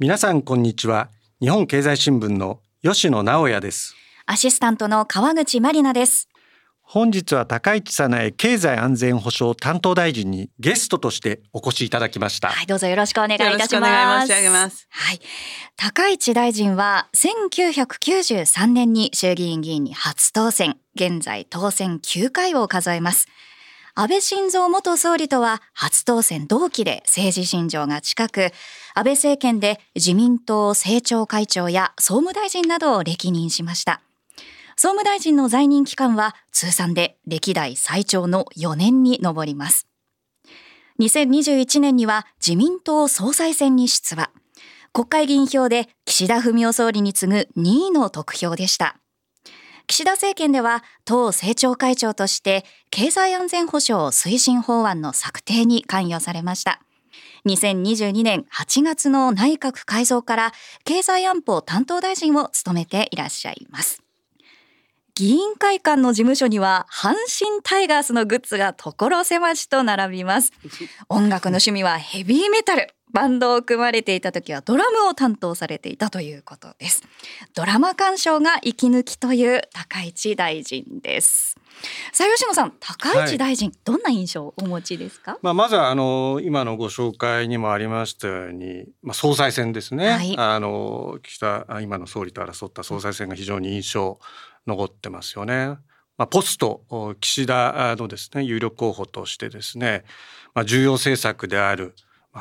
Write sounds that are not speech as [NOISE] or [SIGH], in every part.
皆さんこんにちは。日本経済新聞の吉野直也です。アシスタントの川口まりなです。本日は高市早苗経済安全保障担当大臣にゲストとしてお越しいただきました。はいどうぞよろしくお願いいたします。はい。高市大臣は1993年に衆議院議員に初当選。現在当選9回を数えます安倍晋三元総理とは初当選同期で政治信条が近く、安倍政権で自民党政調会長や総務大臣などを歴任しました。総務大臣の在任期間は通算で歴代最長の4年に上ります。2021年には自民党総裁選に出馬。国会議員票で岸田文雄総理に次ぐ2位の得票でした。岸田政権では党政調会長として経済安全保障推進法案の策定に関与されました。2022年8月の内閣改造から経済安保担当大臣を務めていらっしゃいます。議員会館の事務所には阪神タイガースのグッズが所狭しと並びます音楽の趣味はヘビーメタルバンドを組まれていた時はドラムを担当されていたということです。ドラマ鑑賞が息抜きという高市大臣です。さあ吉野さん高市大臣、はい、どんな印象をお持ちですか？まあまずはあの今のご紹介にもありましたようにまあ総裁選ですね、はい、あの岸田今の総理と争った総裁選が非常に印象残ってますよね。まあ、ポスト岸田のですね有力候補としてですね、まあ、重要政策である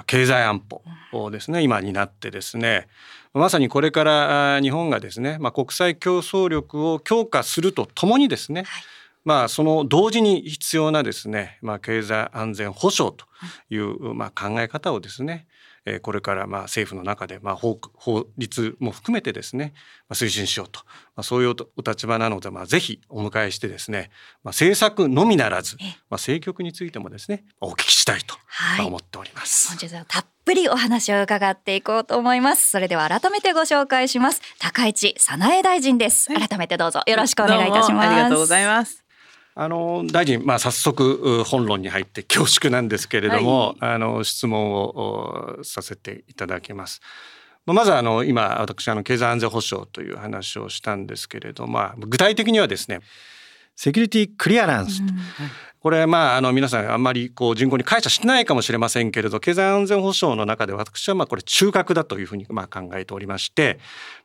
経済安保をですね。今になってですね。まさにこれから日本がですね、まあ、国際競争力を強化するとともにですね、はい。まあ、その同時に必要なですね、まあ、経済安全保障という、まあ、考え方をですね、えこれからまあ政府の中でまあ法法律も含めてですね、まあ、推進しようと、まあ、そういうお立場なので、まあ、ぜひお迎えしてですね、まあ、政策のみならず、まあ、政局についてもですねお聞きしたいと思っております。はい、本日はたっぷりお話を伺っていこうと思います。それでは改めてご紹介します。高市早苗大臣です。改めてどうぞよろしくお願いいたします。ありがとうございます。あの大臣、まあ、早速本論に入って恐縮なんですけれども、はい、あの質問をさせていただきます。まずあの今私あの経済安全保障という話をしたんですけれども、まあ、具体的にはですねセキュリティクリアランス、うん、これまああの皆さんあんまりこう人口に感謝してないかもしれませんけれど経済安全保障の中で私はまあこれ中核だというふうにまあ考えておりまして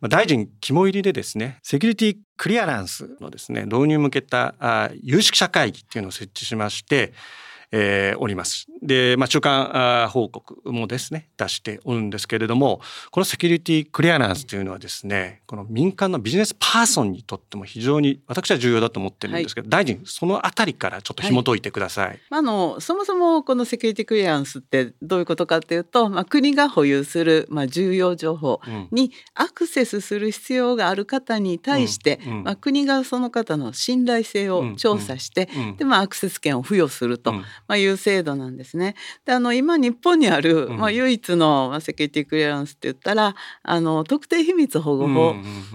大臣肝入りでですねセキュリティクリアランスのですね導入向けた有識者会議っていうのを設置しましてえー、おります。で、まあ、中間報告もですね出しておるんですけれどもこのセキュリティクリアランスというのはですねこの民間のビジネスパーソンにとっても非常に私は重要だと思ってるんですけど、はい、大臣そのあたりからちょっと紐解いてください。はい、あのそもそもこのセキュリティクリアランスってどういうことかっていうと、まあ、国が保有する、まあ、重要情報にアクセスする必要がある方に対して、うん。うん、まあ、国がその方の信頼性を調査して、うん、でまあ、アクセス権を付与すると、まあ、いう制度なんですね。であの今日本にある、まあ、唯一の、まあ、セキュリティクリアランスって言ったらあの特定秘密保護法、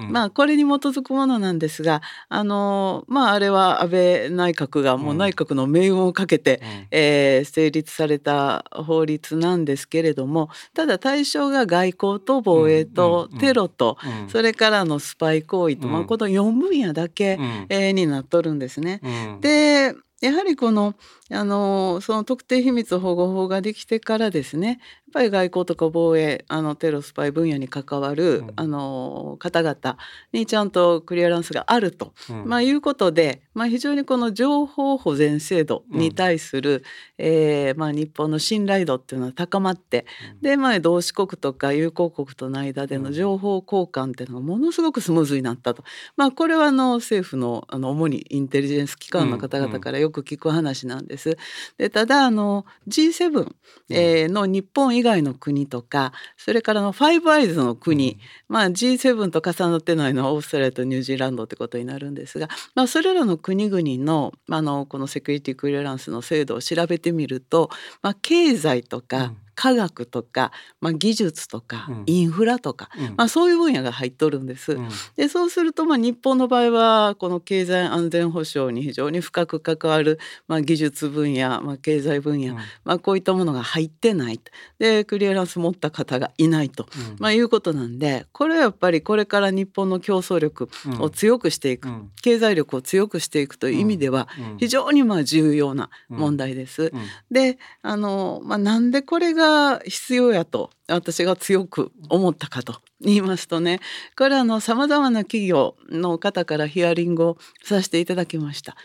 まあ、これに基づくものなんですがあの、まあ、あれは安倍内閣がもう内閣の命運をかけて、うん、えー、成立された法律なんですけれどもただ対象が外交と防衛とテロと、それからのスパイ行為と、まあ、この4分野だけ、えー、になっとるんですね。でやはりこのあのその特定秘密保護法ができてからですねぱり外交とか防衛あのテロスパイ分野に関わる、うん、あの方々にちゃんとクリアランスがあると、うん、まあ、いうことで、まあ、非常にこの情報保全制度に対する、うん、えー、まあ、日本の信頼度っていうのは高まって、で、まあ、同志国とか友好国との間での情報交換っていうのがものすごくスムーズになったと、まあ、これはあの政府のあの主にインテリジェンス機関の方々からよく聞く話なんです。でただあの G7、えー、の日本以外の国とかそれからのファイブアイズの国、うん、まあ、G7 と重なってないのはオーストラリアとニュージーランドってことになるんですが、まあ、それらの国々のあのこのセキュリティクリアランスの制度を調べてみると、まあ、経済とか、科学とか、まあ、技術とか、インフラとか、まあ、そういう分野が入っとるんです。でそうするとまあ日本の場合はこの経済安全保障に非常に深く関わる、まあ、技術分野、まあ、経済分野、まあ、こういったものが入ってないでクリアランス持った方がいないと、まあ、いうことなんでこれはやっぱりこれから日本の競争力を強くしていく、経済力を強くしていくという意味では非常にまあ重要な問題です。であの、まあ、なんでこれがが必要やと私が強く思ったかと言いますとねこれはさまざまな企業の方からヒアリングをさせていただきました。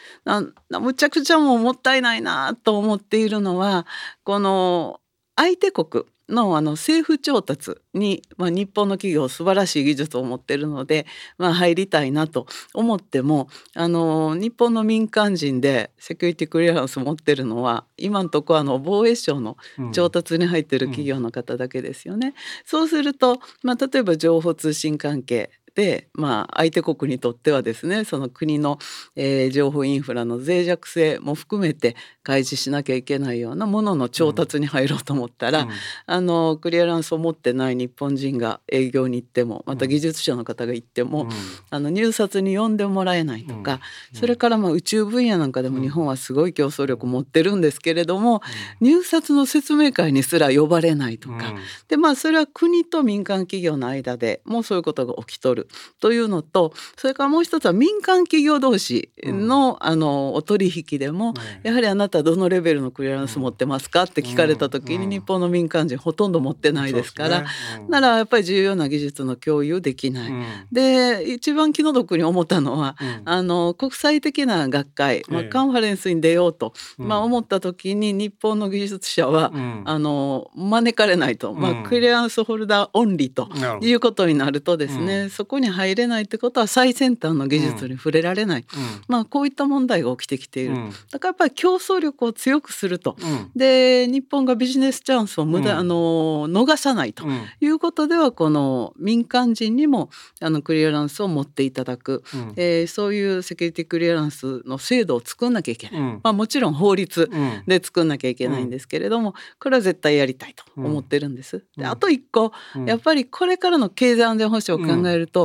むちゃくちゃもうもったいないなと思っているのはこの相手国のあの政府調達に、まあ、日本の企業素晴らしい技術を持ってるので、まあ、入りたいなと思ってもあの日本の民間人でセキュリティクリアランス持ってるのは今のところあの防衛省の調達に入ってる企業の方だけですよね。うんうん、そうすると、まあ、例えば情報通信関係で、まあ、相手国にとってはですねその国の、えー、情報インフラの脆弱性も含めて開示しなきゃいけないようなものの調達に入ろうと思ったら、うん、あのクリアランスを持ってない日本人が営業に行ってもまた技術者の方が行っても、うん、あの入札に呼んでもらえないとか、うん、それからまあ宇宙分野なんかでも日本はすごい競争力持ってるんですけれども、入札の説明会にすら呼ばれないとか、でまあそれは国と民間企業の間でもうそういうことが起きとるというのとそれからもう一つは民間企業同士の,、あのお取引でも、やはりあなたどのレベルのクリアランス持ってますかって聞かれた時に日本の民間人ほとんど持ってないですから、ならやっぱり重要な技術の共有できない。で一番気の毒に思ったのは、あの国際的な学会、まあ、カンファレンスに出ようと、まあ、思った時に日本の技術者は、あの招かれないと、まあ、クリアランスホルダーオンリーということになるとですね、そこに入れないってことは最先端の技術に触れられない、まあ、こういった問題が起きてきている。だからやっぱり競争力を強くすると、で日本がビジネスチャンスを無駄、あの逃さないということではこの民間人にもあのクリアランスを持っていただく、うん、えー、そういうセキュリティクリアランスの制度を作んなきゃいけない、うん、まあ、もちろん法律で作んなきゃいけないんですけれども、これは絶対やりたいと思ってるんです。であと一個、やっぱりこれからの経済安全保障を考えると、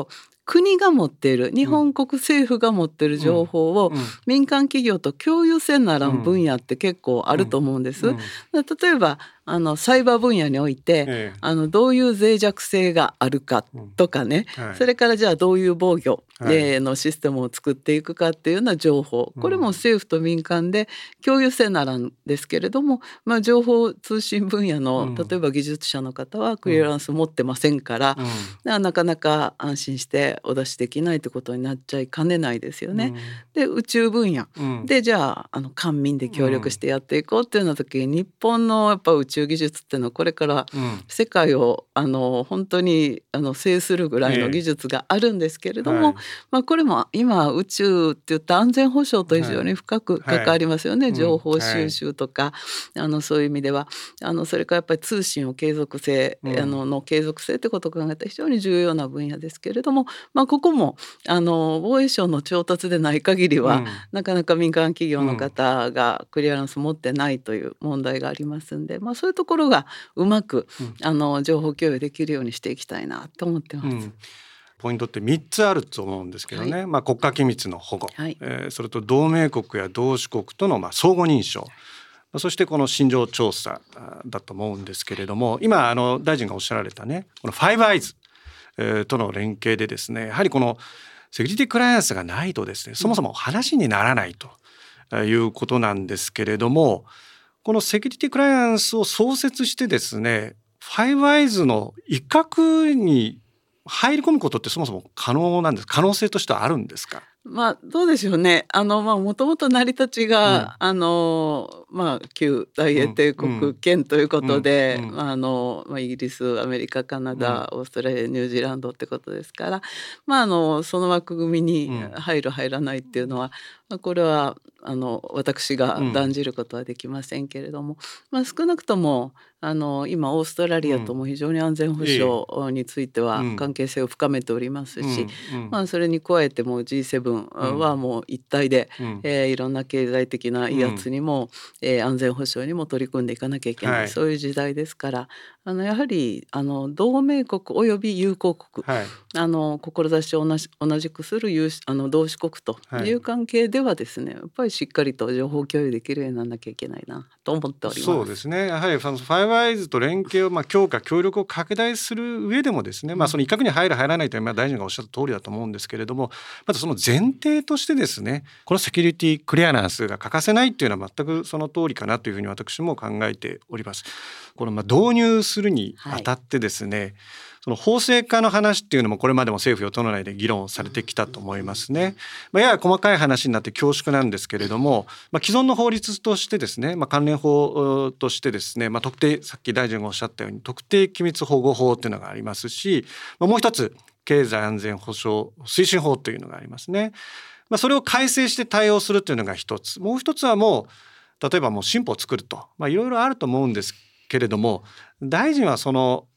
国が持っている日本国政府が持っている情報を民間企業と共有せんならん分野って結構あると思うんです。例えばあのサイバー分野において、ええ、あのどういう脆弱性があるかとかね、うん。はい、それからじゃあどういう防御、はい、のシステムを作っていくかっていうような情報。これも政府と民間で共有せならんですけれども、まあ、情報通信分野の、例えば技術者の方はクリアランス持ってませんから、うん、なかなか安心してお出しできないってことになっちゃいかねないですよね。で宇宙分野、でじゃああの官民で協力してやっていこうっていうような時に日本のやっぱ宇宙宙技術っていうのはこれから世界をあの本当にあの制するぐらいの技術があるんですけれども、はい、まあ、これも今宇宙っていった安全保障と非常に深く関わりますよね、はい、情報収集とか、はい、あのそういう意味では。あのそれからやっぱり通信を継続性、うん、あのの継続性ってことを考えたら非常に重要な分野ですけれども、まあ、ここもあの防衛省の調達でない限りは、うん、なかなか民間企業の方がクリアランス持ってないという問題がありますんで、まあ、そういうところがうまく、うん、あの情報共有できるようにしていきたいなと思ってます。うんポイントって3つあると思うんですけどね、はい、まあ、国家機密の保護、はい、えー、それと同盟国や同志国とのまあ相互認証。そしてこの心情調査だと思うんですけれども今あの大臣がおっしゃられたねこのファイブアイズとの連携でですねやはりこのセキュリティクライアンスがないとですねそもそも話にならないということなんですけれども、このセキュリティクライアンスを創設してですね、ファイブアイズの一角に入り込むことってそもそも可能なんです可能性としてはあるんですか？まあどうでしょうね。あのまあもともと成り立ちが、うん、あのまあ旧大英帝国圏ということで、うんうん、あのまあイギリス、アメリカ、カナダ、オーストラリア、ニュージーランドってことですから、まああのその枠組みに入る入らないっていうのは、まあ、これはあの私が断じることはできませんけれども、まあ、少なくともあの今オーストラリアとも非常に安全保障については関係性を深めておりますし、まあ、それに加えても G7 はもう一体で、えー、いろんな経済的な威圧にも、えー、安全保障にも取り組んでいかなきゃいけない、はい、そういう時代ですからあのやはりあの同盟国および友好国、はい、あの志を同じ同じくする有あの同志国という関係ではですね、やっぱりしっかりと情報共有できるようにならなきゃいけないなと思っております。そうですねやはりそのファイブアイズと連携をまあ強化協力を拡大する上でもですね、まあ、その一角に入る入らないというのは大臣がおっしゃった通りだと思うんですけれどもまずその前提としてですねこのセキュリティクリアランスが欠かせないっていうのは全くその通りかなというふうに私も考えております。このまあ導入するにあたってですね、はいその法制化の話っていうのもこれまでも政府与党内で議論されてきたと思いますね。まあ、やや細かい話になって恐縮なんですけれども、まあ、既存の法律としてですね、まあ、関連法としてですね、まあ、特定さっき大臣がおっしゃったように特定機密保護法っていうのがありますし、まあ、もう一つ経済安全保障推進法というのがありますね。まあ、それを改正して対応するというのが一つもう一つはもう例えばもう新法を作ると、いろいろあると思うんですけれども大臣はその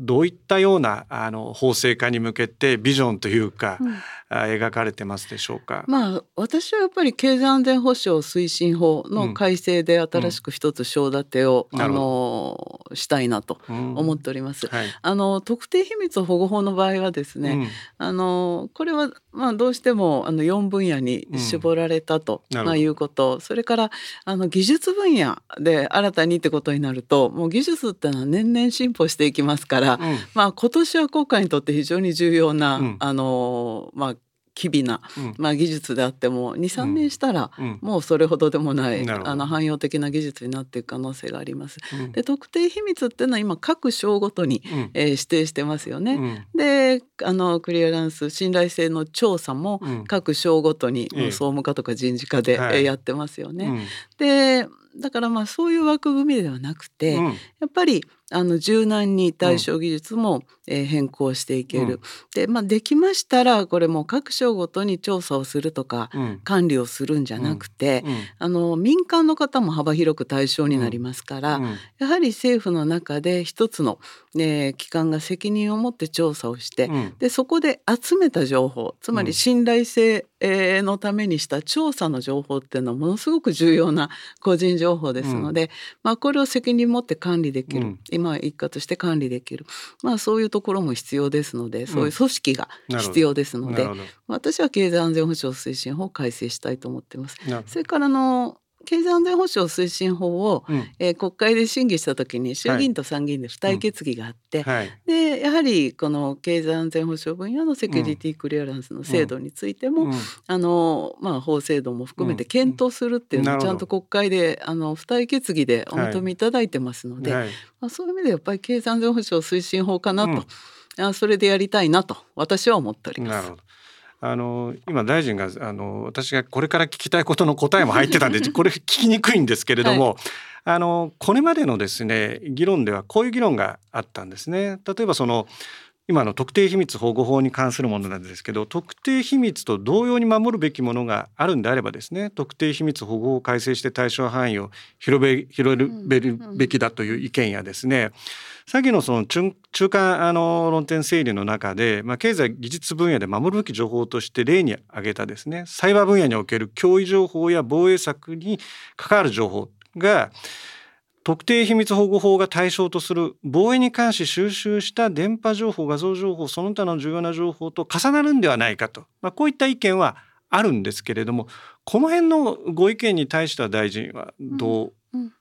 どういったようなあの法制化に向けてビジョンというか、うん、描かれてますでしょうか？まあ私はやっぱり経済安全保障推進法の改正で新しく一つ章立てを、うん、あのしたいなと思っております。うんはい、あの特定秘密保護法の場合はですね、あのこれはまあどうしてもあの4分野に絞られたと、まあ、いうこと、それからあの技術分野で新たにってことになると、もう技術ってのは年々進歩していきますから。うん、まあ今年は国家にとって非常に重要な、うん、あのまあ機微な、まあ、技術であっても23年したらもうそれほどでもない、あの汎用的な技術になっていく可能性があります。で特定秘密っていうのは今各省ごとに、えー、指定してますよね。であのクリアランス信頼性の調査も各省ごとに、総務課とか人事課で、えやってますよね。でだからまあそういう枠組みではなくて、やっぱりあの柔軟に対象技術も、えー、変更していける。うん、で、まあ、できましたらこれも各省ごとに調査をするとか、うん、管理をするんじゃなくて、うん、あの民間の方も幅広く対象になりますから、やはり政府の中で一つの、えー、機関が責任を持って調査をして、でそこで集めた情報つまり信頼性、えー、のためにした調査の情報っていうのはものすごく重要な個人情報ですので、まあ、これを責任持って管理できる。今一家として管理できる、まあ、そういうところも必要ですのでそういう組織が必要ですので、うん、私は経済安全保障推進法を改正したいと思ってます。それからの経済安全保障推進法を、うん、えー、国会で審議した時に衆議院と参議院で付帯決議があって、はい、でやはりこの経済安全保障分野のセキュリティクリアランスの制度についても、うん、あのまあ、法制度も含めて検討するっていうのをちゃんと国会であの付帯決議でお認めいただいてますので、はい、まあ、そういう意味でやっぱり経済安全保障推進法かなと、うん、それでやりたいなと私は思っております。あの今大臣があの私がこれから聞きたいことの答えも入ってたんで [LAUGHS] これ聞きにくいんですけれども、はい、あのこれまでのですね議論ではこういう議論があったんですね。例えばその今の特定秘密保護法に関するものなんですけど特定秘密と同様に守るべきものがあるんであればですね特定秘密保護を改正して対象範囲を広べ広げるべきだという意見やですね先のその中中間あの論点整理の中で、まあ、経済技術分野で守るべき情報として例に挙げたですねサイバー分野における脅威情報や防衛策に関わる情報が特定秘密保護法が対象とする防衛に関し収集した電波情報画像情報その他の重要な情報と重なるんではないかと、まあ、こういった意見はあるんですけれどもこの辺のご意見に対しては大臣はどう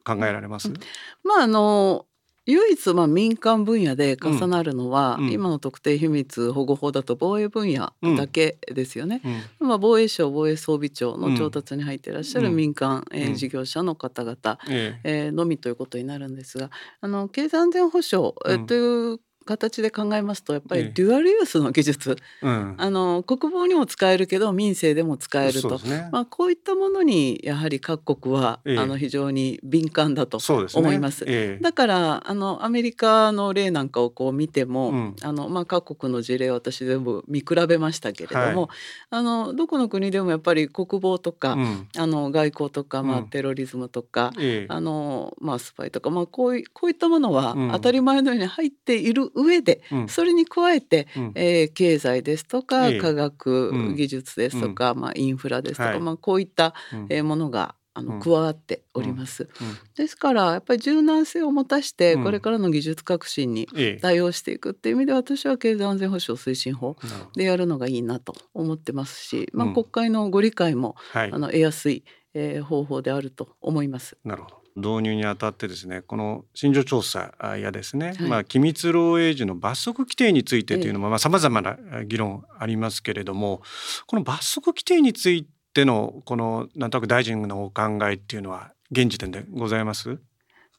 考えられます、うん。うん、まああの唯一まあ民間分野で重なるのは、うん、今の特定秘密保護法だと防衛分野だけですよね。うん、まあ、防衛省防衛装備庁の調達に入っていらっしゃる民間、うん、えー、事業者の方々、ええ。ー、のみということになるんですがあの経済安全保障、えという形で考えますとやっぱりデュアルユースの技術、えうん、あの国防にも使えるけど民生でも使えると、ね、まあ、こういったものにやはり各国は、えあの非常に敏感だと思います。すねえ、だからあのアメリカの例なんかをこう見ても、うん、あのまあ、各国の事例を私全部見比べましたけれども、はい、あのどこの国でもやっぱり国防とか、うん、あの外交とか、まあ、テロリズムとか、あのまあ、スパイとか、まあ、こういこういったものは当たり前のように入っている上で、それに加えて、うん、えー、経済ですとか、科学技術ですとか、まあ、インフラですとか、はい、まあ、こういった、えー、ものがあの加わっております、うん。うん、ですからやっぱり柔軟性を持たしてこれからの技術革新に対応していくっていう意味で私は経済安全保障推進法でやるのがいいなと思ってますし、まあ、国会のご理解も、あの得やすい、えー、方法であると思います。なるほど導入にあたってですねこの信条調査やですね、はい、まあ、機密漏洩時の罰則規定についてというのもさまざ、まな議論ありますけれどもこの罰則規定についてのこのなんとなく大臣のお考えっていうのは現時点でございます？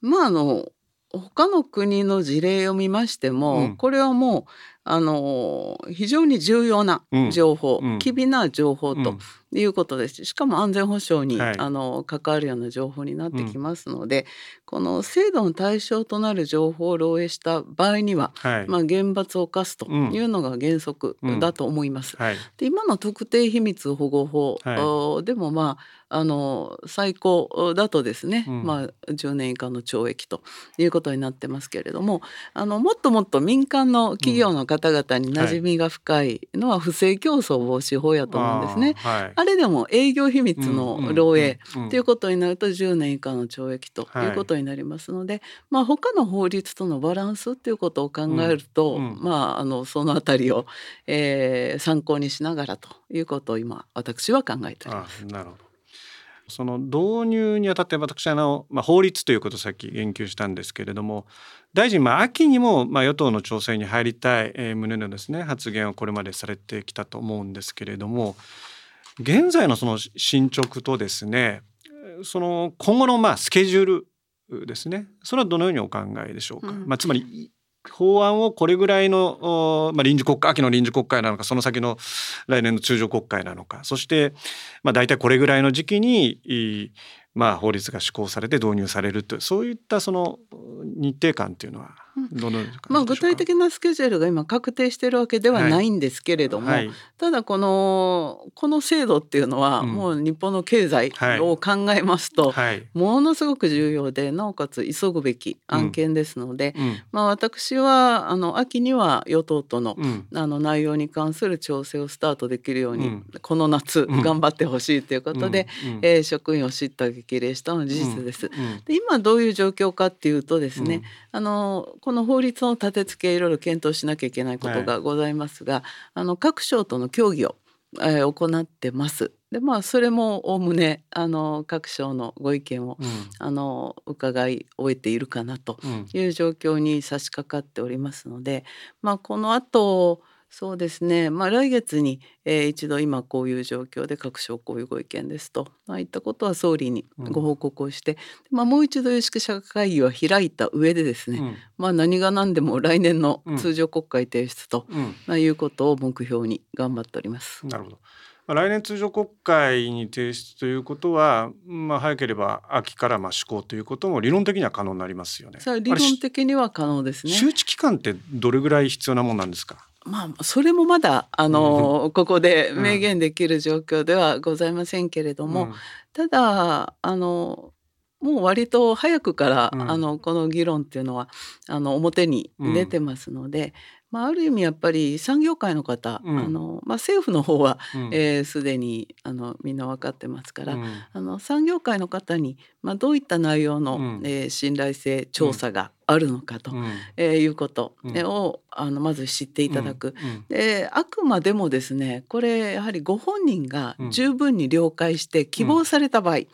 まああの他の国の事例を見ましても、うん、これはもうあの非常に重要な情報、うん、機微な情報ということです、しかも安全保障に、はい、あの関わるような情報になってきますので、うん、この制度の対象となる情報を漏洩した場合には、はい、まあ、厳罰を課すというのが原則だと思います。はい、で今の特定秘密保護法、でもまああの最高だとですね、うん、まあ、10年以下の懲役ということになってますけれどもあのもっともっと民間の企業の方々に馴染みが深いのは不正競争防止法やと思うんですね。あはい、あれでも営業秘密の漏洩ということになると10年以下の懲役とい。うことになりますので、はい、まあ、他の法律とのバランスということを考えると、うん。うん、まあ、あのそのあたりを、えー、参考にしながらということを今私は考えております。なるほど。その導入にあたって私あの、まあ、法律ということをさっき言及したんですけれども大臣、まあ、秋にも、まあ、与党の調整に入りたい、えー、旨のですね発言をこれまでされてきたと思うんですけれども現在のその進捗とですねその今後のまあスケジュールですね。それはどのようにお考えでしょうか、うん、まあ、つまり法案をこれぐらいの、まあ、臨時国会秋の臨時国会なのかその先の来年の通常国会なのか。そして、まあ、大体これぐらいの時期にまあ、法律が施行されて導入されるというそういったその日程感というのはまあ、具体的なスケジュールが今確定しているわけではないんですけれども、はい。はい、ただこのこの制度っていうのは、もう日本の経済を考えますと、はい、ものすごく重要でなおかつ急ぐべき案件ですので、うん、まあ、私はあの秋には与党との,、あの内容に関する調整をスタートできるように、うん、この夏頑張ってほしいということで、うん、えー、職員を叱咤激励したのは事実です。で今どういう状況かっていうとですね、あのこの法律の立て付けいろいろ検討しなきゃいけないことがございますが、はい、あの各省との協議を、えー、行ってます。でまあそれもおおむねあの各省のご意見を、うん、あの伺い終えているかなという状況に差し掛かっておりますので、まあこの後そうですね、まあ、来月に、えー、一度今こういう状況で各省こういうご意見ですと、まあ、いったことは総理にご報告をして、うん、まあ、もう一度有識者会議は開いた上でですね、うん、まあ、何が何でも来年の通常国会提出と、まあ、いうことを目標に頑張っております。なるほど来年通常国会に提出ということは、まあ、早ければ秋からまあ施行ということも理論的には可能になりますよね。理論的には可能ですね。周知期間ってどれぐらい必要なもんなんですか？まあ、それもまだあの、うん、ここで明言できる状況ではございませんけれども、うん、ただあのもう割と早くから、うん、あのこの議論っていうのはあの表に出てますので、まあ、ある意味やっぱり産業界の方、うん、あのまあ、政府の方はすで、うん。えー、にあのみんな分かってますから、うん、あの産業界の方に、まあ、どういった内容の、うん、えー、信頼性調査があるのかと、うん、えー、いうことを、あのまず知っていただく、であくまでもですねこれやはりご本人が十分に了解して希望された場合に、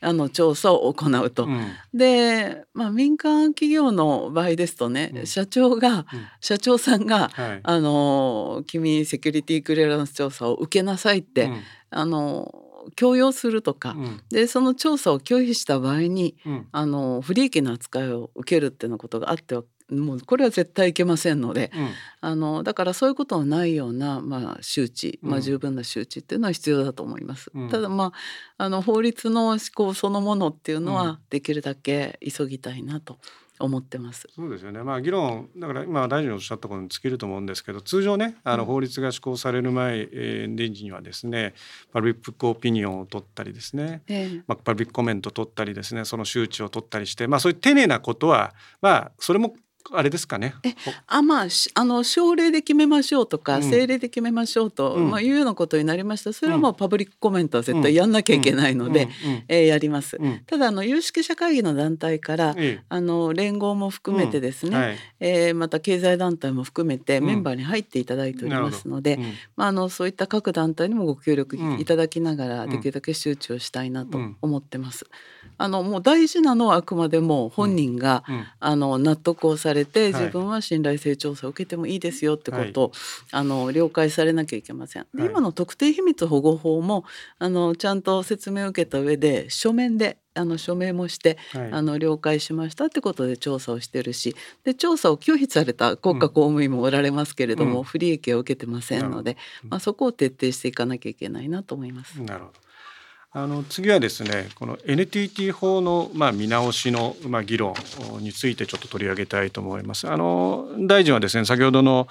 あの調査を行うと。うん、で、まあ、民間企業の場合ですとね、うん、社長が、うん、社長さんが、はい、あの「君セキュリティクリアランス調査を受けなさい」って、あの強要するとか、でその調査を拒否した場合に、あの不利益な扱いを受けるっていうことがあってはもうこれは絶対いけませんので、うん、あのだからそういうことのないような、まあ、周知、まあ、十分な周知っていうのは必要だと思います。うん、ただまああの法律の施行そのものっていうのはできるだけ急ぎたいなと思ってます。そうですよね。まあ議論だから今大臣おっしゃったことに尽きると思うんですけど、通常ね、あの法律が施行される前、えー、にはですね、パブリックオピニオンを取ったりですね、えー、まあパブリックコメントを取ったりですね、その周知を取ったりして、まあそういう丁寧なことはまあそれもあれですかね。えあまああの省令で決めましょうとか、うん、政令で決めましょうと、うん、まあ、いうようなことになりました。それはもうパブリックコメントは絶対やんなきゃいけないので、うん、えー、やります。ただあの有識者会議の団体から、あの連合も含めてですね、はい、えー、また経済団体も含めてメンバーに入っていただいておりますので、まあ、あのそういった各団体にもご協力いただきながら、できるだけ周知をしたいなと思ってます。あのもう大事なのはあくまでも本人が、あの納得をされて自分は信頼性調査を受けてもいいですよってことを、はい、あの了解されなきゃいけません。で今の特定秘密保護法もあのちゃんと説明を受けた上で書面であの署名もして、はい、あの了解しましたってことで調査をしてるしで調査を拒否された国家公務員もおられますけれども、うん、不利益を受けてませんので、うん、まあ、そこを徹底していかなきゃいけないなと思います。なるほどあの次はですねこの NTT 法のまあ見直しのまあ議論についてちょっと取り上げたいと思います。あの大臣はですね先ほどの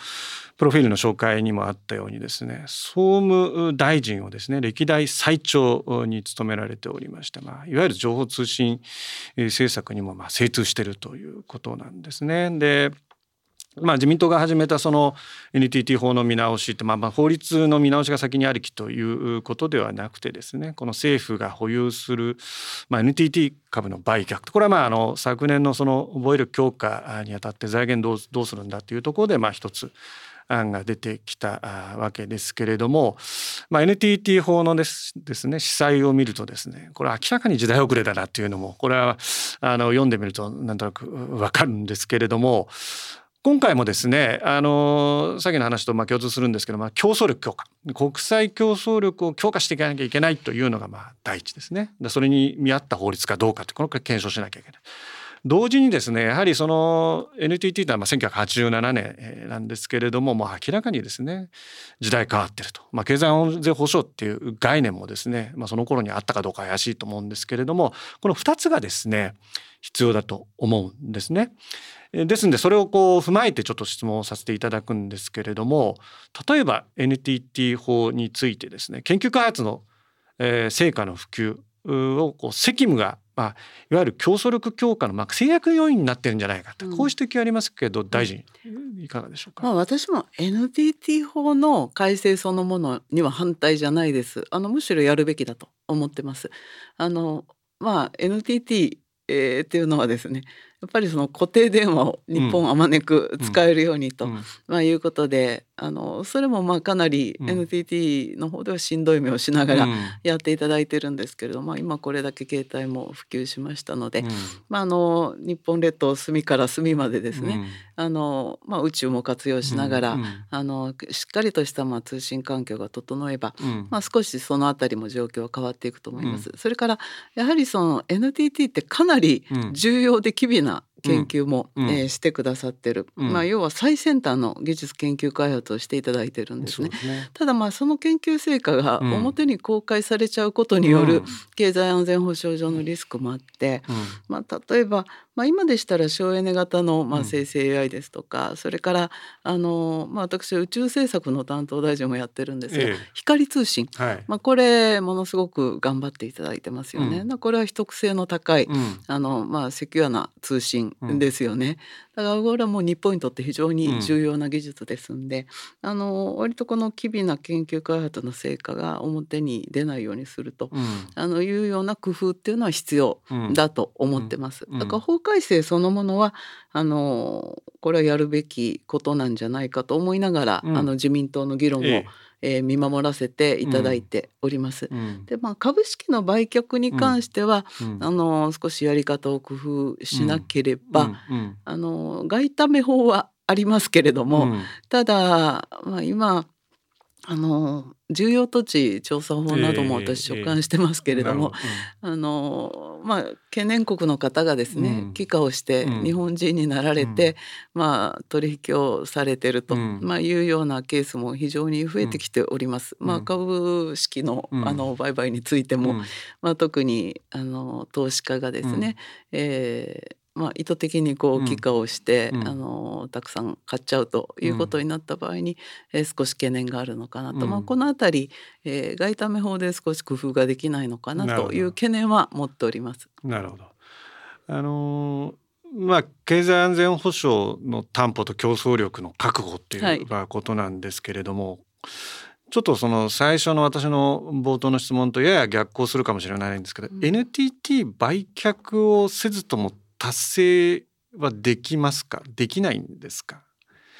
プロフィールの紹介にもあったようにですね総務大臣をですね歴代最長に務められておりまして、まあ、いわゆる情報通信政策にもま精通しているということなんですね。でまあ、自民党が始めたその NTT 法の見直しって、まあ、まあ法律の見直しが先にありきということではなくてですねこの政府が保有する、まあ、NTT 株の売却これはまああの昨年のその防衛力強化にあたって財源どうどうするんだというところでまあ一つ案が出てきたわけですけれども、まあ、NTT 法のですですね司祭を見るとですねこれ明らかに時代遅れだなっていうのもこれはあの読んでみるとなんとなくわかるんですけれども今回もですねあのさっきの話とま共通するんですけど、まあ、競争力強化国際競争力を強化していかなきゃいけないというのがまあ第一ですねでそれに見合った法律かどうかってこの検証しなきゃいけない。同時にですねやはりその NTT というのは1987年なんですけれどももう明らかにですね時代変わってると、まあ、経済安全保障っていう概念もですね、まあ、その頃にあったかどうか怪しいと思うんですけれどもこの2つがですね必要だと思うんですね。ですんでそれをこう踏まえてちょっと質問をさせていただくんですけれども例えば NTT 法についてですね研究開発の、えー、成果の普及をこう責務が、まあ、いわゆる競争力強化の、まあ、制約要因になってるんじゃないかと、こう指摘ありますけど大臣、いかがでしょうか、まあ、私も NTT 法の改正そのものには反対じゃないです。あのむしろやるべきだと思ってます。あのまあ NTT えー、っていうのはですねやっぱりその固定電話を日本あまねく使えるようにと、まあ、いうことであのそれもまあかなり NTT の方ではしんどい目をしながらやっていただいてるんですけれども、まあ、今これだけ携帯も普及しましたので、まあ、あの日本列島隅から隅までですね、あのまあ、宇宙も活用しながら、あのしっかりとしたまあ通信環境が整えば、まあ、少しその辺りも状況は変わっていくと思います。それからやはりその NTT ってかなり重要で機微な研究も、うん、えー、してくださってる、うん、まあ、要は最先端の技術研究開発をしていただいてるんですね。すね。ただまあその研究成果が表に公開されちゃうことによる経済安全保障上のリスクもあって、まあ、例えばまあ、今でしたら省エネ型のまあ生成 AI ですとか、うん、それからあの、まあ、私は宇宙政策の担当大臣もやってるんですが、ええ、光通信、はい、まあ、これものすごく頑張っていただいてますよね。うん、これは秘匿性の高い、うん、あのまあ、セキュアな通信ですよね。だからこれはもう日本にとって非常に重要な技術ですんで、うん、あの割とこの機微な研究開発の成果が表に出ないようにすると、うん、あのいうような工夫っていうのは必要だと思ってます。だから法改正そのものはあのこれはやるべきことなんじゃないかと思いながら、うん、あの自民党の議論を、えええー、見守らせていただいております。うん、でまあ株式の売却に関しては、うん、あの少しやり方を工夫しなければ、うん、あの外為法はありますけれども、ただ、まあ、今あの重要土地調査法なども私所管してますけれども、あのまあ懸念国の方がですね、うん、帰化をして日本人になられて、うん、まあ取引をされてると、うん、まあいうようなケースも非常に増えてきております。まあ株式のあの売買についても、まあ特にあの投資家がですね、えーまあ、意図的にこう帰化をして、うん、あのたくさん買っちゃうということになった場合に、うん、えー、少し懸念があるのかなと、うん、まあ、この辺り、えー、外為法で少し工夫ができないのかなという懸念は持っております。なるほど。あのーまあ、経済安全保障の担保と競争力の確保っていう、はい、ことなんですけれどもちょっとその最初の私の冒頭の質問とやや逆行するかもしれないんですけど、うん、NTT 売却をせずとも達成はできますか？できないんですか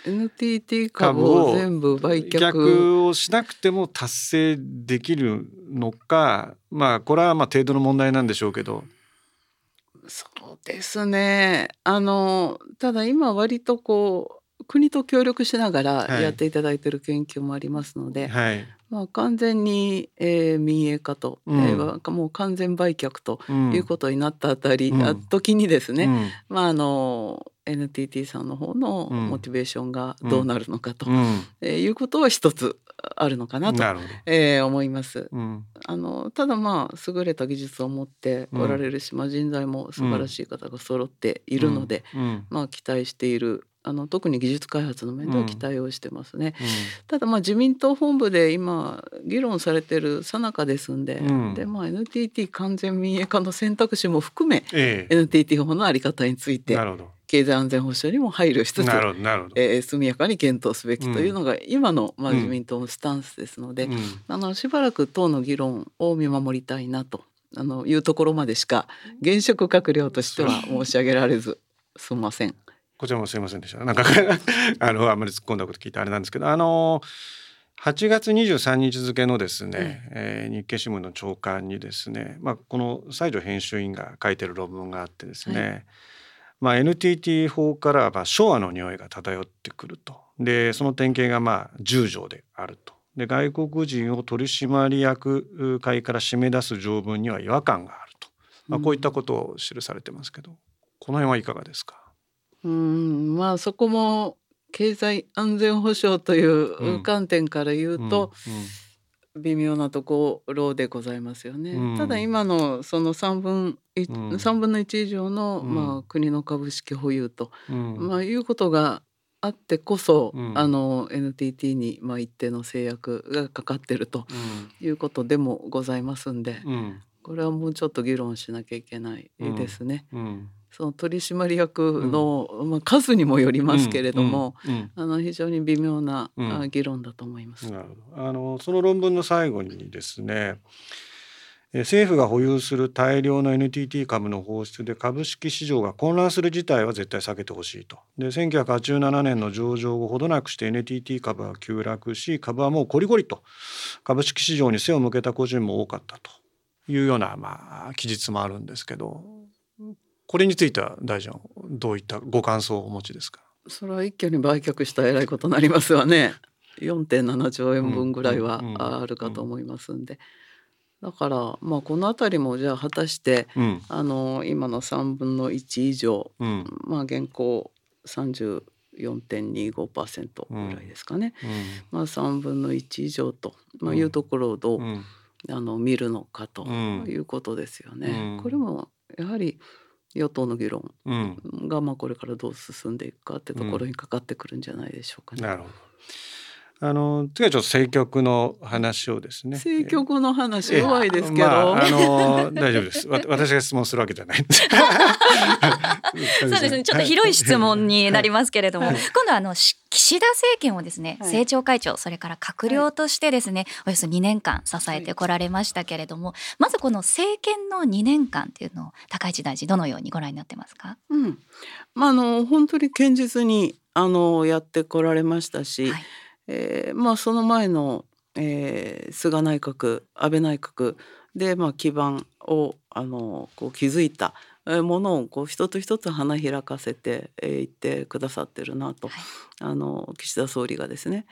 ？NTT 株を全部売却逆をしなくても達成できるのか？まあこれはまあ程度の問題なんでしょうけど。そうですね。あのただ今割とこう国と協力しながらやっていただいている研究もありますので、はい、まあ、完全に、えー、民営化と、うん、えー、もう完全売却ということになったあたり、うん、時にですね、うん、まああの NTT さんの方のモチベーションがどうなるのかと、うん、えー、いうことは一つあるのかなとな、えー、思います、うん、あのただまあ優れた技術を持っておられるし、まあ、人材も素晴らしい方が揃っているので、まあ期待しているあの特に技術開発の面では期待をしてますね。うん。ただまあ自民党本部で今議論されてるさなかですんで、うん、でまあ NTT 完全民営化の選択肢も含め、ええ、NTT 法のあり方について経済安全保障にも配慮しつつ、えー、速やかに検討すべきというのが今の、まあ、自民党のスタンスですので、あのしばらく党の議論を見守りたいなとあのいうところまでしか現職閣僚としては申し上げられずすみません。こちらもすいませんでした。なんかあのあんまり突っ込んだこと聞いてあれなんですけど、あの8月23日付のですね、うん、えー、日経新聞の朝刊にですね、まあ、この西条編集員が書いてる論文があってですね、はい、まあ、NTT 法からまあ昭和の匂いが漂ってくると。でその典型がまあ10条であると。で外国人を取締役会から締め出す条文には違和感があると、まあ、こういったことを記されてますけど、うん、この辺はいかがですか？うんまあそこも経済安全保障という観点から言うと、微妙なところでございますよね。うん、ただ今のその3分、うん、3分の1以上の、うん、まあ、国の株式保有と、まあ、いうことがあってこそ、あの NTT に、まあ、一定の制約がかかってるということでもございますんで、これはもうちょっと議論しなきゃいけないですね。その取締役の、うん、まあ、数にもよりますけれども、うんうん、あの非常に微妙な、議論だと思います。あのその論文の最後にですね政府が保有する大量の NTT 株の放出で株式市場が混乱する事態は絶対避けてほしいと。で1987年の上場後ほどなくして NTT 株は急落し株はもうコリコリと株式市場に背を向けた個人も多かったというようなまあ記述もあるんですけどこれについては大臣どういったご感想をお持ちですか？それは一挙に売却したらえらいことになりますわね。[LAUGHS] 4.7兆円分ぐらいはあるかと思いますんで。だからまあこの辺りもじゃあ果たして、うん、あの今の3分の1以上、うん、まあ現行34.25%ぐらいですかね、うん、まあ3分の1以上と、まあ、いうところをどう、あの見るのかということですよね。これもやはり与党の議論がまあこれからどう進んでいくかってところにかかってくるんじゃないでしょうかね。なるほどあの次はちょっと政局の話をですね。政局の話弱いですけど。まあ、あの大丈夫です。私が質問するわけじゃない [LAUGHS] そうですね。ちょっと広い質問になりますけれども、はい、今度はあの岸田政権をですね、はい、政調会長それから閣僚としてですね、およそ2年間支えてこられましたけれども、まずこの政権の2年間っていうのを高市大臣どのようにご覧になってますか？うん。まああの本当に堅実にあのやってこられましたし。はいえー、まあその前の、えー、菅内閣安倍内閣で、まあ、基盤をあのこう築いたものをこう一つ一つ花開かせてい、えー、ってくださってるなと、はい、あの岸田総理がですね。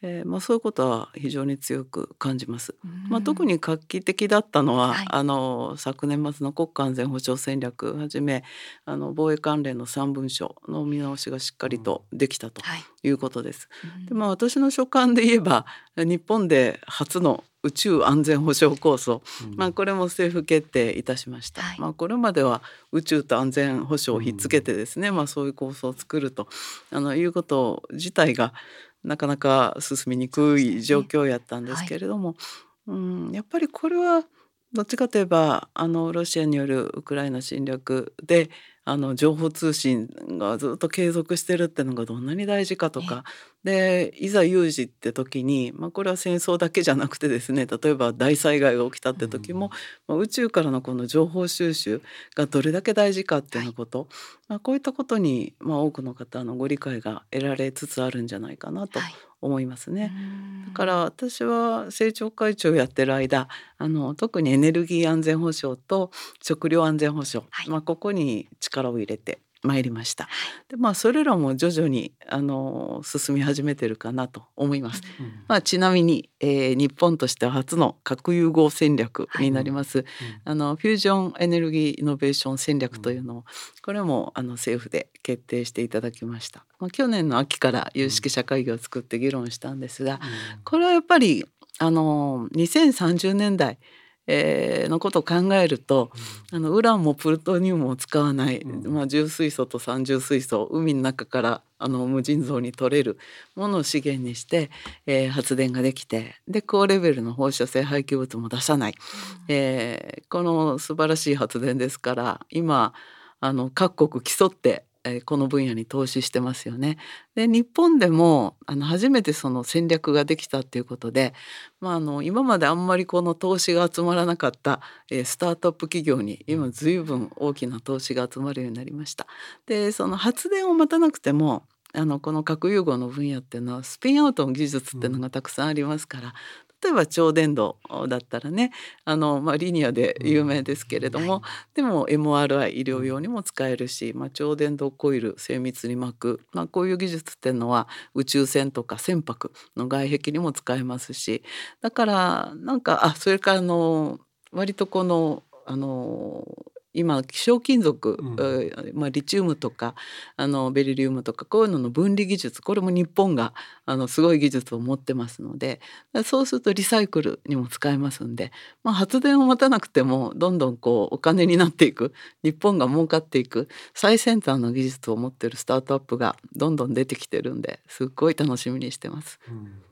えーまあ、そういうことは非常に強く感じます。まあ、特に画期的だったのは、はい、あの昨年末の国家安全保障戦略はじめあの防衛関連の3文書の見直しがしっかりとできたということです。はい、でまあ、私の所感で言えば日本で初の宇宙安全保障構想、うん、まあ、これも政府決定いたしました、はい、まあ、これまでは宇宙と安全保障をひっつけてですね、うん、まあ、そういう構想を作るとあのいうこと自体がなかなか進みにくい状況やったんですけれども、う、ねはい、ん、やっぱりこれはどっちかといえばあのロシアによるウクライナ侵略であの情報通信がずっと継続してるっていうのがどんなに大事かとかでいざ有事って時に、まあ、これは戦争だけじゃなくてですね例えば大災害が起きたって時も、まあ、宇宙からのこの情報収集がどれだけ大事かっていうようなこと、はい、まあ、こういったことに、まあ、多くの方のご理解が得られつつあるんじゃないかなと思いますね。だから私は政調会長やってる間あの特にエネルギー安全保障と食料安全保障、はい、まあ、ここに力を入れて参りました。でまあそれらも徐々にあの進み始めてるかなと思います。うん、まあちなみに、えー、日本としては初の核融合戦略になります、はい、あのフュージョンエネルギーイノベーション戦略というのを、これもあの政府で決定していただきました。まあ去年の秋から有識者会議を作って議論したんですが、うん、これはやっぱりあの2030年代えー、のことを考えると、うん、あのウランもプルトニウムを使わない、うん、まあ、重水素と三重水素海の中からあの無尽蔵に取れるものを資源にして、えー、発電ができてで高レベルの放射性廃棄物も出さない、うん、えー、この素晴らしい発電ですから今あの各国競ってえこの分野に投資してますよね。で日本でもあの初めてその戦略ができたっていうことで、まあ、あの今まであんまりこの投資が集まらなかった、えスタートアップ企業に今随分大きな投資が集まるようになりました。でその発電を待たなくてもあのこの核融合の分野っていうのはスピンアウトの技術っていうのがたくさんありますから、例えば超伝導だったらねあの、まあ、リニアで有名ですけれども、うんはい、でも MRI 医療用にも使えるし、まあ、超伝導コイル精密に巻く、まあ、こういう技術っていうのは宇宙船とか船舶の外壁にも使えますしだからなんかあそれからの割とこのあの今希少金属、うん、まあ、リチウムとかあのベリリウムとかこういうのの分離技術これも日本があのすごい技術を持ってますのでそうするとリサイクルにも使えますんで、まあ、発電を待たなくてもどんどんこうお金になっていく日本が儲かっていく最先端の技術を持ってるスタートアップがどんどん出てきてるんですっごい楽しみにしてます。うん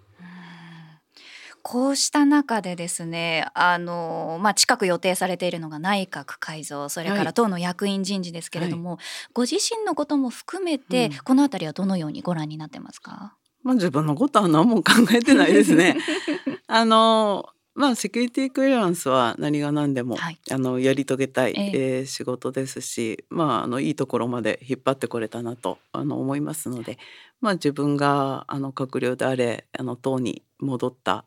こうした中でですねあの、まあ、近く予定されているのが内閣改造それから党の役員人事ですけれども、はい、ご自身のことも含めて、うん、この辺りはどのようにご覧になってますか、まあ、自分のことは何も考えてないですね。[LAUGHS] あのまあセキュリティクリアランスは何が何でも、はい、あのやり遂げたい、えー、えー、仕事ですし、まああのいいところまで引っ張ってこれたなとあの思いますので、まあ自分があの閣僚であれあの党に戻った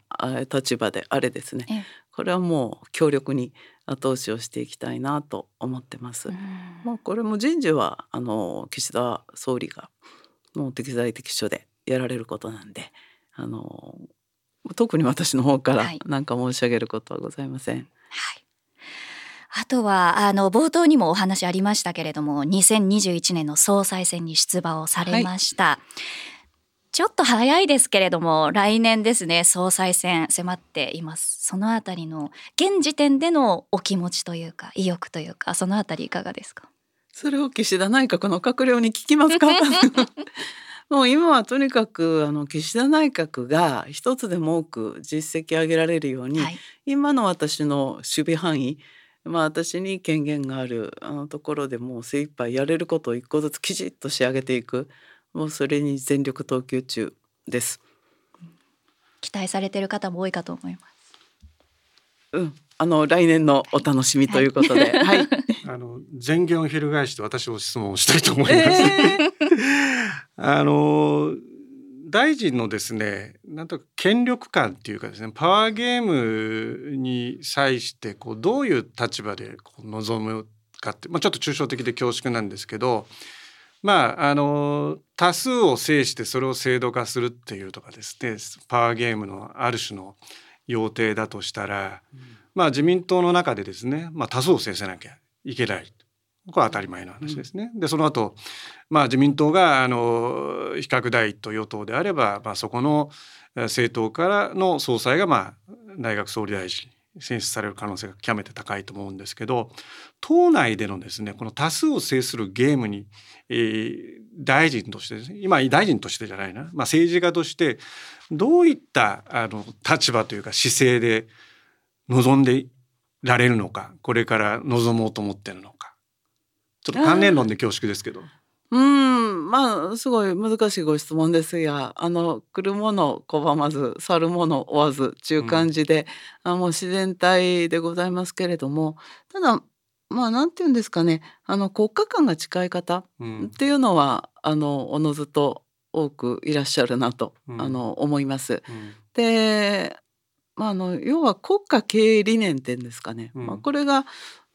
立場であれですね、えー、これはもう強力に後押しをしていきたいなと思ってます。まあこれも人事はあの岸田総理がもう適材適所でやられることなんで、あの特に私の方から何か申し上げることはございません。はい、あとはあの冒頭にもお話ありましたけれども2021年の総裁選に出馬をされました、はい、ちょっと早いですけれども来年ですね総裁選迫っています。そのあたりの現時点でのお気持ちというか意欲というかそのあたりいかがですか？それを岸田内閣の閣僚に聞きますか？[LAUGHS] もう今はとにかくあの岸田内閣が一つでも多く実績上げられるように、はい、今の私の守備範囲まあ私に権限があるあのところでもう精一杯やれることを一個ずつきちっと仕上げていくもうそれに全力投球中です。期待されている方も多いかと思います。うん、あの来年のお楽しみということで、はい。はい、[LAUGHS] あの前言を翻して私も質問をしたいと思います。え [LAUGHS] ーあの大臣のですねなんと権力感っていうかですねパワーゲームに際してこうどういう立場でこう臨むかって、まあ、ちょっと抽象的で恐縮なんですけどまああの多数を制してそれを制度化するっていうとかですねパワーゲームのある種の要諦だとしたら、うん、まあ自民党の中でですね、まあ、多数を制せなきゃいけない。これは当たり前の話ですね。うん、でその後、まあ自民党があの比較第一党与党であれば、まあ、そこの政党からの総裁がまあ内閣総理大臣選出される可能性が極めて高いと思うんですけど党内でのですねこの多数を制するゲームに、えー、大臣としてね今大臣としてじゃないな、まあ、政治家としてどういったあの立場というか姿勢で臨んでられるのかこれから望もうと思ってるのかちょっと関連論で恐縮ですけど。うん。まあすごい難しいご質問ですがあの来るもの拒まず去るもの追わずという感じで、うん、あもう自然体でございますけれどもただまあなんて言うんですかねあの国家間が近い方っていうのは、うん、あのおのずと多くいらっしゃるなと、うん、あの思います。で、まあ、あの要は国家経営理念ってんですかね、まあ、これが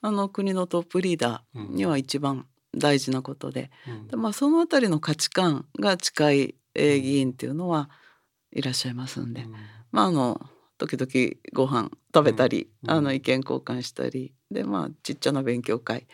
あの国のトップリーダーには一番大事なことで。うん、でまあ、その辺りの価値観が近い議員っていうのはいらっしゃいますんで、うん、まああの時々ご飯食べたり、うん、あの意見交換したり。でまあちっちゃな勉強会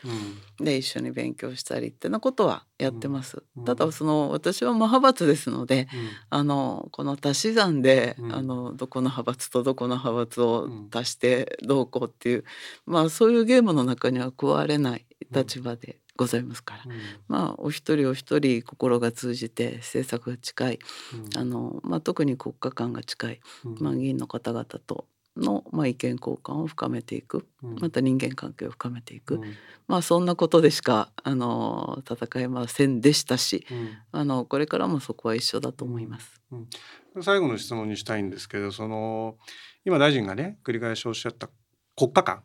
で一緒に勉強したりってなことはやってます。ただその私は派閥ですので、あのこの足し算で、あのどこの派閥とどこの派閥を足してどうこうっていう、まあそういうゲームの中には加われない立場でございますから、うん、まあお一人お一人心が通じて政策が近い、うん、あのまあ、特に国家間が近い、まあ、議員の方々との、まあ、意見交換を深めていく、また人間関係を深めていく、まあそんなことでしかあの戦えませんでしたし、あのこれからもそこは一緒だと思います。最後の質問にしたいんですけどその今大臣がね繰り返しおっしゃった国家間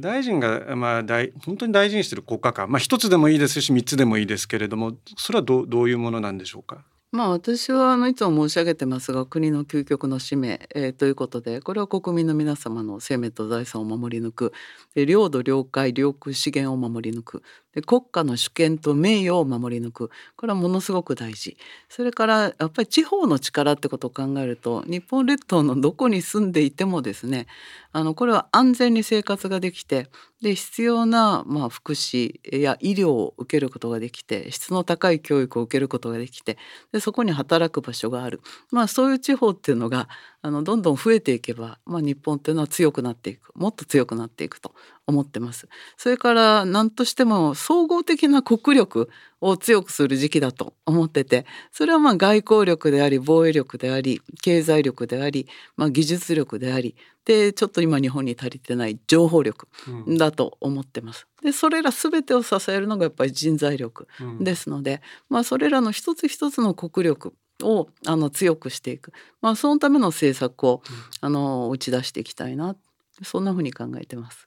大臣が、まあ、大本当に大事にしている国家観、まあ、一つでもいいですし3つでもいいですけれどもそれはどどういうものなんでしょうか？まあ、私はあのいつも申し上げてますが国の究極の使命、えー、ということでこれは国民の皆様の生命と財産を守り抜く領土領海領空資源を守り抜くで国家の主権と名誉を守り抜くこれはものすごく大事。それからやっぱり地方の力ってことを考えると日本列島のどこに住んでいてもですねあのこれは安全に生活ができてで必要な、まあ、福祉や医療を受けることができて質の高い教育を受けることができてでそこに働く場所がある、まあ、そういう地方っていうのがあのどんどん増えていけば、まあ、日本っていうのは強くなっていくもっと強くなっていくと思ってます。それから何としても総合的な国力を強くする時期だと思っててそれはまあ外交力であり防衛力であり経済力であり、まあ、技術力でありでちょっと今日本に足りてない情報力だと思ってます。でそれら全てを支えるのがやっぱり人材力ですので、うん、まあ、それらの一つ一つの国力をあの強くしていく、まあ、そのための政策を、うん、あの打ち出していきたいな。そんなふうに考えてます。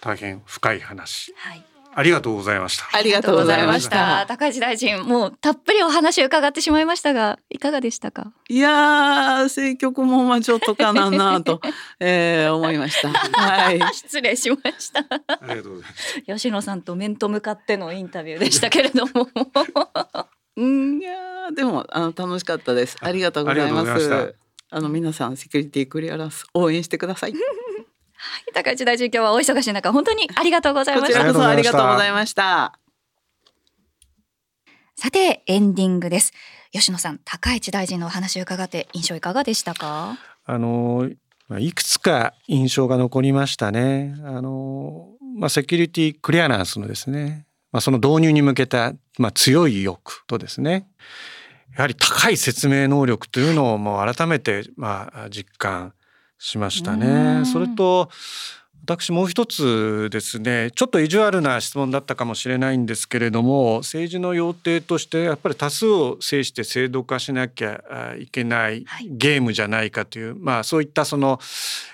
大変深い話、はい、ありがとうございました。ありがとうございました。高市大臣もうたっぷりお話を伺ってしまいましたがいかがでしたか？いや政局もまあちょっとかななと、[LAUGHS] えー、思いました。はい。[LAUGHS] 失礼しました。ありがとうございます。吉野さんと面と向かってのインタビューでしたけれども。[LAUGHS] うんいやでもあの楽しかったです。ありがとうございます。あの皆さんセキュリティクリアランス応援してくださいはい、高市大臣今日はお忙しい中本当にありがとうございました。こちらこそありがとうございました。さてエンディングです。吉野さん、高市大臣のお話を伺って印象いかがでしたか？あのいくつか印象が残りましたね。あのまあセキュリティクリアランスのですね、まあその導入に向けたまあ強い意欲とですね。やはり高い説明能力というのをもう改めてまあ実感しましたね。それと私もう一つですねちょっと意地悪な質問だったかもしれないんですけれども政治の要諦としてやっぱり多数を制して制度化しなきゃいけないゲームじゃないかという、はい、まあそういったその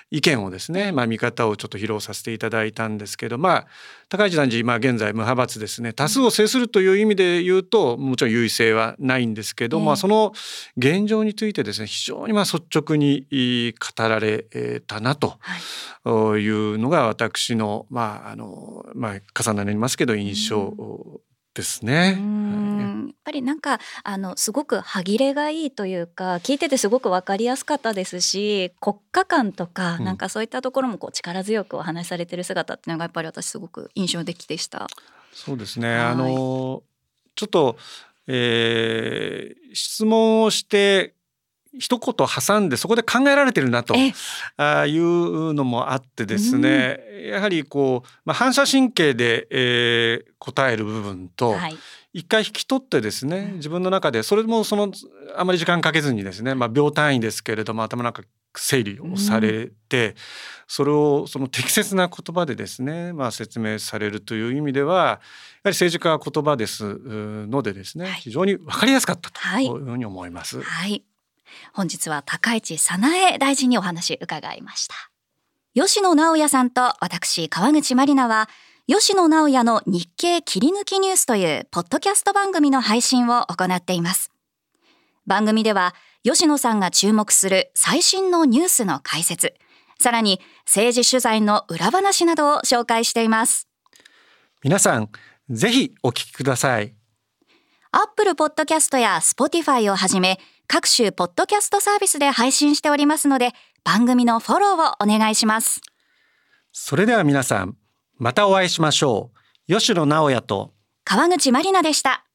意見をですね、まあ、見方をちょっと披露させていただいたんですけどまあ高市大臣今現在無派閥ですね。多数を制するという意味で言うともちろん優位性はないんですけど、まあ、その現状についてですね非常にまあ率直に語られたなとい。うのが私のまああのまあ重なりますけど印象ですね。やっぱりなんかあのすごく歯切れがいいというか聞いててすごく分かりやすかったですし国家感とか、うん、なんかそういったところもこう力強くお話しされてる姿っていうのがやっぱり私すごく印象的でした。そうですね、あのちょっと、えー、質問をして一言挟んでそこで考えられてるなとあいうのもあってですね、うん、やはりこう、まあ、反射神経で、えー、答える部分と、はい、一回引き取ってですね自分の中でそれもそのあまり時間かけずにですね、まあ、秒単位ですけれども頭の中整理をされて、うん、それをその適切な言葉でですね、まあ、説明されるという意味ではやはり政治家は言葉ですのでですね、はい、非常に分かりやすかったとい。うふうに思います。はい、はい本日は高市早苗大臣にお話伺いました。吉野直也さんと私川口まりなは吉野直也の日経切り抜きニュースというポッドキャスト番組の配信を行っています。番組では吉野さんが注目する最新のニュースの解説さらに政治取材の裏話などを紹介しています。皆さんぜひお聞きください。 Apple Podcast や Spotify をはじめ各種ポッドキャストサービスで配信しておりますので番組のフォローをお願いします。それでは皆さんまたお会いしましょう。吉野直也と川口まりなでした